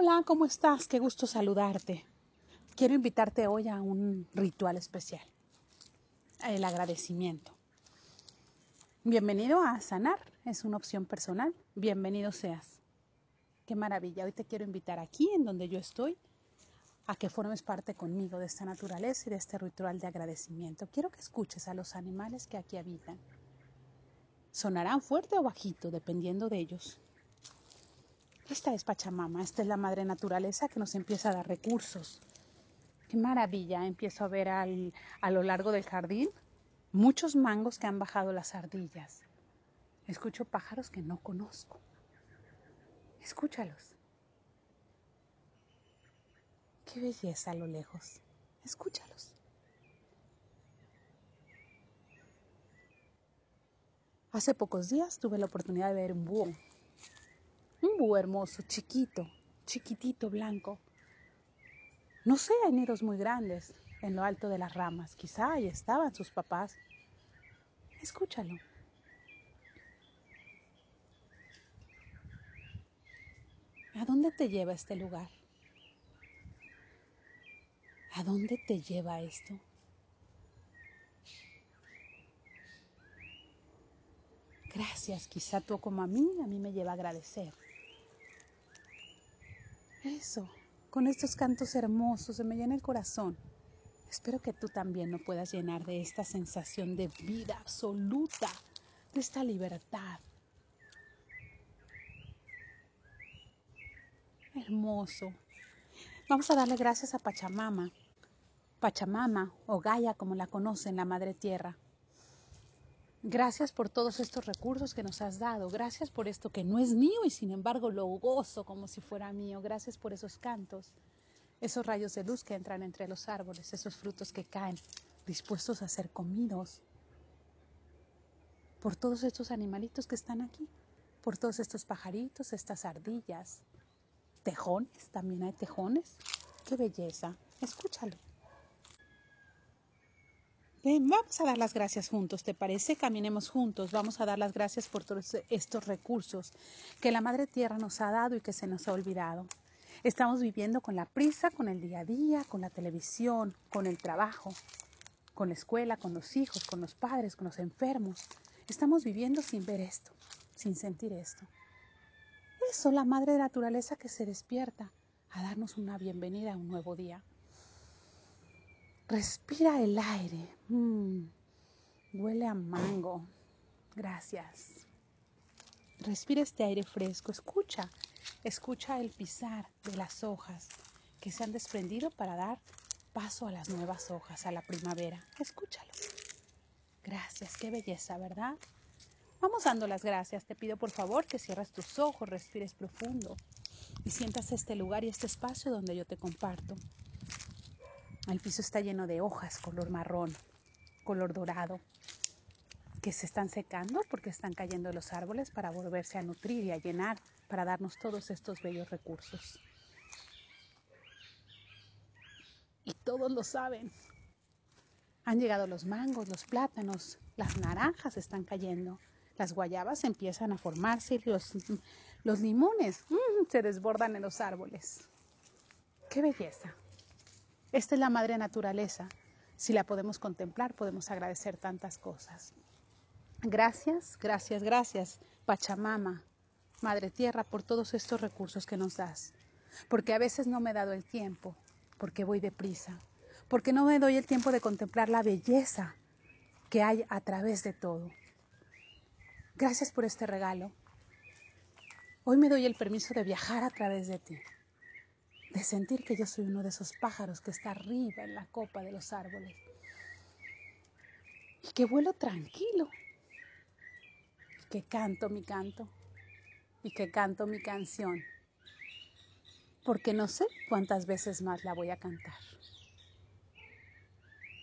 Hola, ¿cómo estás? Qué gusto saludarte. Quiero invitarte hoy a un ritual especial, el agradecimiento. Bienvenido a sanar, es una opción personal. Bienvenido seas. Qué maravilla. Hoy te quiero invitar aquí, en donde yo estoy, a que formes parte conmigo de esta naturaleza y de este ritual de agradecimiento. Quiero que escuches a los animales que aquí habitan. Sonarán fuerte o bajito, dependiendo de ellos. Esta es Pachamama, esta es la madre naturaleza que nos empieza a dar recursos. Qué maravilla, empiezo a ver a lo largo del jardín muchos mangos que han bajado las ardillas. Escucho pájaros que no conozco. Escúchalos. Qué belleza a lo lejos. Escúchalos. Hace pocos días tuve la oportunidad de ver un búho hermoso, chiquito, chiquitito, blanco. No sé, hay nidos muy grandes en lo alto de las ramas. Quizá ahí estaban sus papás. Escúchalo. ¿A dónde te lleva este lugar? ¿A dónde te lleva esto? Gracias, quizá tú como a mí, a mí me lleva a agradecer. Eso, con estos cantos hermosos se me llena el corazón. Espero que tú también lo puedas llenar de esta sensación de vida absoluta, de esta libertad. Hermoso. Vamos a darle gracias a Pachamama. Pachamama o Gaia como la conocen, la Madre Tierra Gracias por todos estos recursos que nos has dado. Gracias por esto que no es mío y sin embargo lo gozo como si fuera mío. Gracias por esos cantos, esos rayos de luz que entran entre los árboles, esos frutos que caen dispuestos a ser comidos. Por todos estos animalitos que están aquí, por todos estos pajaritos, estas ardillas, tejones, también hay tejones. Qué belleza. Escúchalo vamos a dar las gracias juntos, ¿te parece? Caminemos juntos, vamos a dar las gracias por todos estos recursos que la Madre Tierra nos ha dado y que se nos ha olvidado. Estamos viviendo con la prisa, con el día a día, con la televisión, con el trabajo, con la escuela, con los hijos, con los padres, con los enfermos. Estamos viviendo sin ver esto, sin sentir esto. Eso, la Madre de Naturaleza que se despierta a darnos una bienvenida a un nuevo día. Respira el aire. Mm, huele a mango. Gracias. Respira este aire fresco. Escucha. Escucha el pisar de las hojas que se han desprendido para dar paso a las nuevas hojas, a la primavera. Escúchalo. Gracias. Qué belleza, ¿verdad? Vamos dando las gracias. Te pido por favor que cierres tus ojos, respires profundo y sientas este lugar y este espacio donde yo te comparto. El piso está lleno de hojas color marrón, color dorado, que se están secando porque están cayendo los árboles para volverse a nutrir y a llenar, para darnos todos estos bellos recursos. Y todos lo saben. Han llegado los mangos, los plátanos, las naranjas están cayendo, las guayabas empiezan a formarse y los, limones mm, se desbordan en los árboles. ¡Qué belleza! Esta es la madre naturaleza. Si la podemos contemplar, podemos agradecer tantas cosas. Gracias, gracias, gracias, Pachamama, Madre Tierra, por todos estos recursos que nos das. Porque a veces no me he dado el tiempo, porque voy deprisa, porque no me doy el tiempo de contemplar la belleza que hay a través de todo. Gracias por este regalo. Hoy me doy el permiso de viajar a través de ti de sentir que yo soy uno de esos pájaros que está arriba en la copa de los árboles. Y que vuelo tranquilo, que canto mi canto. Y que canto mi canción, porque no sé cuántas veces más la voy a cantar,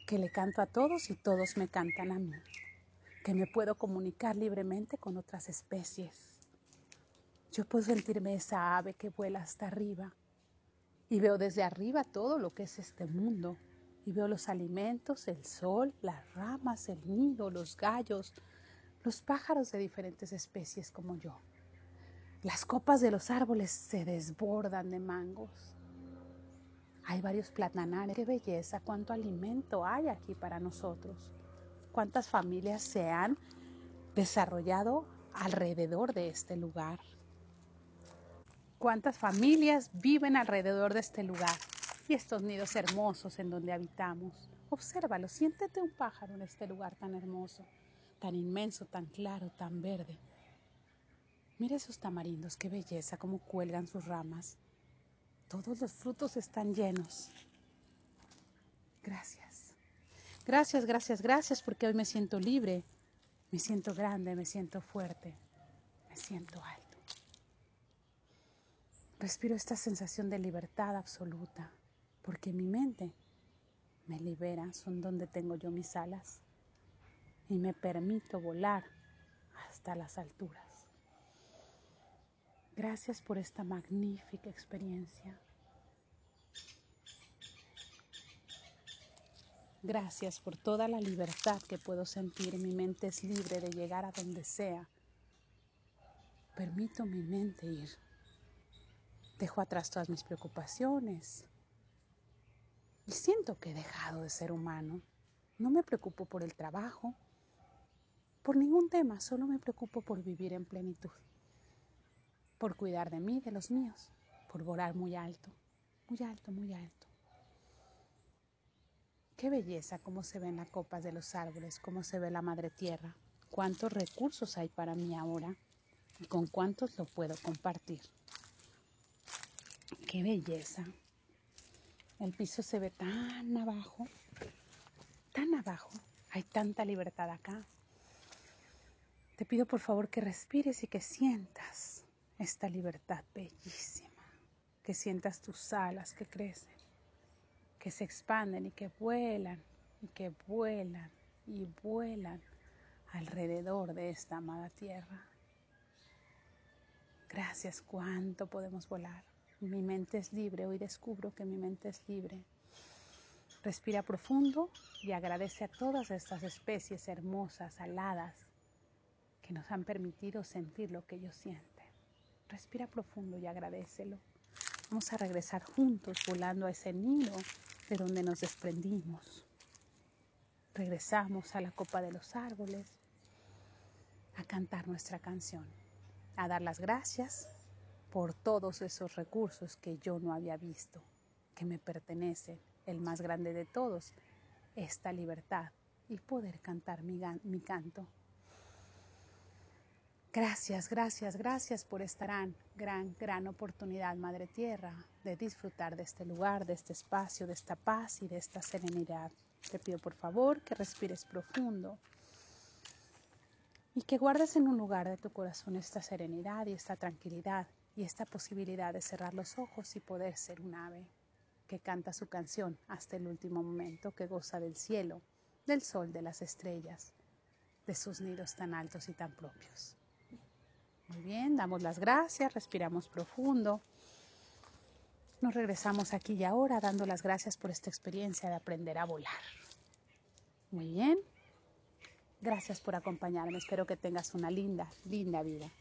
que le canto a todos y todos me cantan a mí, que me puedo comunicar libremente con otras especies. Yo puedo sentirme esa ave que vuela hasta arriba y veo desde arriba todo lo que es este mundo. Y veo los alimentos, el sol, las ramas, el nido, los gallos, los pájaros de diferentes especies como yo. Las copas de los árboles se desbordan de mangos. Hay varios platanales. ¡Qué belleza! ¡Cuánto alimento hay aquí para nosotros! ¿Cuántas familias se han desarrollado alrededor de este lugar? ¿Cuántas familias viven alrededor de este lugar? Y estos nidos hermosos en donde habitamos. Obsérvalo, siéntete un pájaro en este lugar tan hermoso, tan inmenso, tan claro, tan verde. Mira esos tamarindos, qué belleza, cómo cuelgan sus ramas. Todos los frutos están llenos. Gracias. Gracias, gracias, gracias porque hoy me siento libre, me siento grande, me siento fuerte, me siento alto. Respiro esta sensación de libertad absoluta porque mi mente me libera, son donde tengo yo mis alas y me permito volar hasta las alturas. Gracias por esta magnífica experiencia. Gracias por toda la libertad que puedo sentir. Mi mente es libre de llegar a donde sea. Permito mi mente ir. Dejo atrás todas mis preocupaciones. Y siento que he dejado de ser humano. No me preocupo por el trabajo, por ningún tema, solo me preocupo por vivir en plenitud, por cuidar de mí, de los míos, por volar muy alto, muy alto, muy alto. Qué belleza cómo se ven las copas de los árboles, cómo se ve la madre tierra, cuántos recursos hay para mí ahora y con cuántos lo puedo compartir. Qué belleza. El piso se ve tan abajo, tan abajo. Hay tanta libertad acá. Te pido por favor que respires y que sientas esta libertad bellísima. Que sientas tus alas que crecen que se expanden y que vuelan y que vuelan y vuelan alrededor de esta amada tierra. Gracias, cuánto podemos volar. Mi mente es libre, hoy descubro que mi mente es libre. Respira profundo y agradece a todas estas especies hermosas, aladas, que nos han permitido sentir lo que ellos sienten. Respira profundo y agradecelo. Vamos a regresar juntos volando a ese nido de donde nos desprendimos. Regresamos a la copa de los árboles a cantar nuestra canción, a dar las gracias por todos esos recursos que yo no había visto, que me pertenecen, el más grande de todos, esta libertad y poder cantar mi, mi canto. Gracias, gracias, gracias por esta gran, gran, gran oportunidad, Madre Tierra, de disfrutar de este lugar, de este espacio, de esta paz y de esta serenidad. Te pido por favor que respires profundo y que guardes en un lugar de tu corazón esta serenidad y esta tranquilidad y esta posibilidad de cerrar los ojos y poder ser un ave que canta su canción hasta el último momento, que goza del cielo, del sol, de las estrellas, de sus nidos tan altos y tan propios. Muy bien, damos las gracias, respiramos profundo. Nos regresamos aquí y ahora dando las gracias por esta experiencia de aprender a volar. Muy bien. Gracias por acompañarme. Espero que tengas una linda, linda vida.